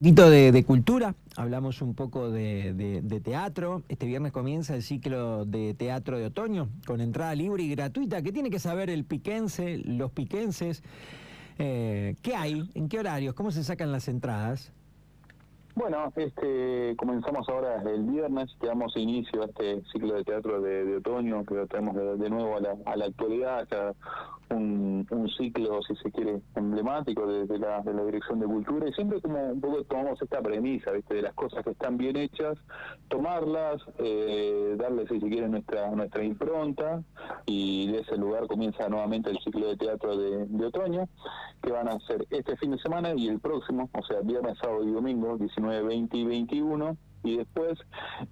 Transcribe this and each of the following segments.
Poquito de, cultura, hablamos un poco de, teatro. Este viernes comienza el ciclo de teatro de otoño con entrada libre y gratuita. ¿Qué tiene que saber el piquense, los piquenses? Eh, ¿Qué hay? ¿En qué horarios? ¿Cómo se sacan las entradas? Bueno, este, comenzamos ahora el viernes, que damos inicio a este ciclo de teatro de, otoño, que lo traemos de, nuevo a la, a la actualidad, un, ciclo, si se quiere, emblemático desde la, de la Dirección de Cultura, y siempre como un poco tomamos esta premisa, ¿viste? de las cosas que están bien hechas, tomarlas, eh, darles, si se quiere, nuestra, nuestra impronta, y de ese lugar comienza nuevamente el ciclo de teatro de, de otoño, que van a ser este fin de semana y el próximo, o sea, viernes, sábado y domingo, 19, 20 y 21, y después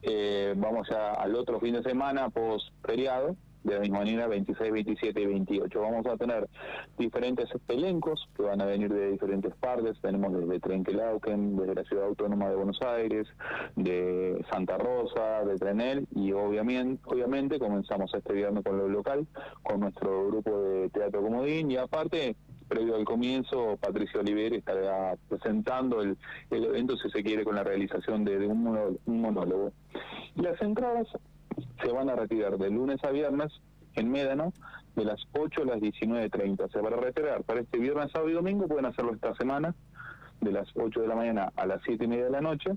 eh, vamos ya al otro fin de semana post feriado de la misma manera 26, 27 y 28. Vamos a tener diferentes elencos que van a venir de diferentes partes. Tenemos desde Trenquelauquen, desde la Ciudad Autónoma de Buenos Aires, de Santa Rosa, de Trenel y obviamente, obviamente comenzamos este viernes con lo local, con nuestro grupo de Teatro Comodín y aparte previo al comienzo, Patricio Oliver estará presentando el, evento, si se quiere, con la realización de, un, un monólogo. Las entradas se van a retirar de lunes a viernes en Médano de las 8 a las 19.30. O sea, para retirar para este viernes, sábado y domingo pueden hacerlo esta semana de las 8 de la mañana a las 7 y media de la noche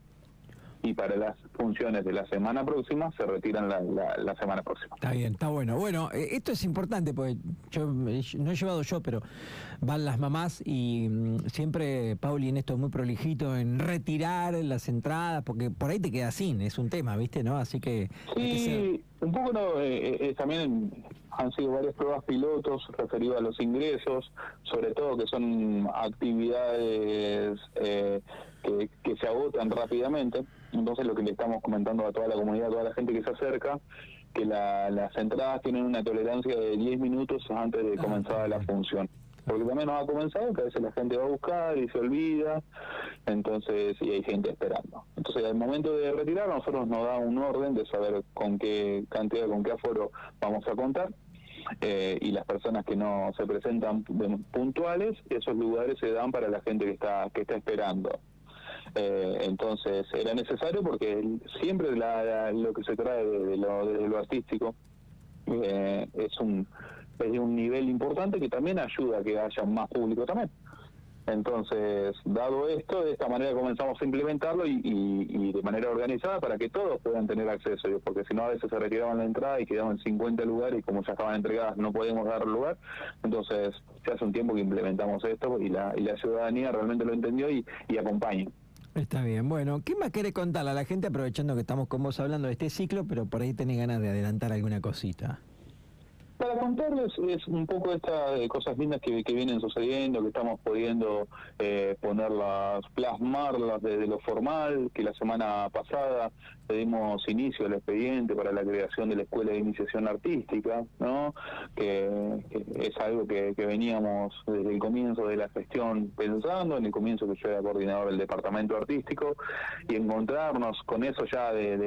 y para las funciones de la semana próxima se retiran la, la, semana próxima. Está bien, está bueno. Bueno, eh, esto es importante porque yo no he llevado yo, pero van las mamás y mm, siempre Pauli en esto es muy prolijito en retirar las entradas porque por ahí te queda sin, es un tema, ¿viste? ¿No? Así que... Sí, un poco no, eh, eh, también han sido varias pruebas pilotos referidos a los ingresos, sobre todo que son actividades que, que se agotan rápidamente. Entonces lo que le estamos comentando a toda la comunidad, a toda la gente que se acerca, que las entradas tienen una tolerancia de 10 minutos antes de comenzar la función. Porque también nos ha comenzado que a veces la gente va a buscar y se olvida, entonces, y hay gente esperando. Entonces, al momento de retirar, nosotros nos da un orden de saber con qué cantidad, con qué aforo vamos a contar. Eh, y las personas que no se presentan puntuales, esos lugares se dan para la gente que está que está esperando. Eh, entonces era necesario porque siempre lo que se trae de, lo, artístico eh, es un es de un nivel importante que también ayuda a que haya más público también. Entonces, dado esto, de esta manera comenzamos a implementarlo y, de manera organizada para que todos puedan tener acceso, porque si no a veces se retiraban la entrada y quedaban 50 lugares y como ya estaban entregadas no podemos dar lugar. Entonces, ya hace un tiempo que implementamos esto y la, y la ciudadanía realmente lo entendió y, y acompaña. Está bien, bueno, ¿qué más quiere contarle a la gente aprovechando que estamos con vos hablando de este ciclo, pero por ahí tenés ganas de adelantar alguna cosita? Para contarles es un poco estas cosas lindas que, vienen sucediendo, que estamos pudiendo eh, ponerlas, plasmarlas desde lo formal, que la semana pasada le dimos inicio al expediente para la creación de la Escuela de Iniciación Artística, ¿no? que, es algo que, veníamos desde el comienzo de la gestión pensando, en el comienzo que yo era coordinador del Departamento Artístico, y encontrarnos con eso ya de,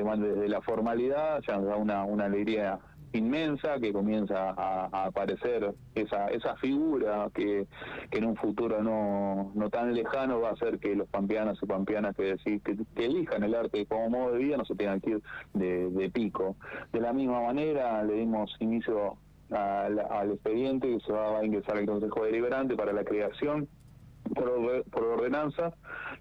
la formalidad ya nos da una alegría inmensa que comienza a, aparecer esa esa figura que, que, en un futuro no, no tan lejano va a hacer que los pampeanos y pampeanas que, que, elijan el arte como modo de vida no se tengan que ir de, pico. De la misma manera le dimos inicio al, al expediente que se va a ingresar al Consejo Deliberante para la creación por, por ordenanza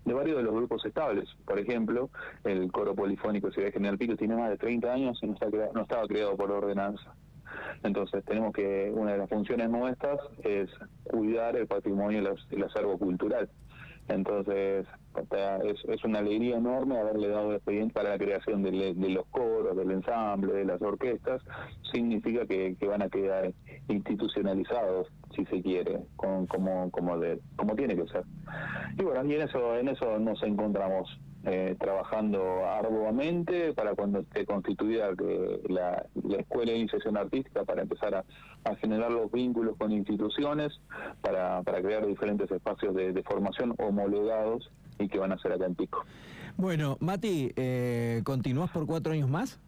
de varios de los grupos estables. Por ejemplo, el coro polifónico Ciudad General Pico tiene más de 30 años y no, está no estaba creado por ordenanza. Entonces tenemos que, una de las funciones nuestras es cuidar el patrimonio y el acervo cultural. Entonces, es, es una alegría enorme haberle dado expediente para la creación de, los coros, del ensamble, de las orquestas. Significa que, van a quedar institucionalizados, si se quiere, con, como, como, de, como tiene que ser. Y bueno, y en eso, en eso nos encontramos eh, trabajando arduamente para cuando esté constituida la, Escuela de Iniciación Artística para empezar a, generar los vínculos con instituciones, para, para crear diferentes espacios de, formación homologados y que van a ser acá en Pico. Bueno, Mati, eh, ¿continúas por cuatro años más?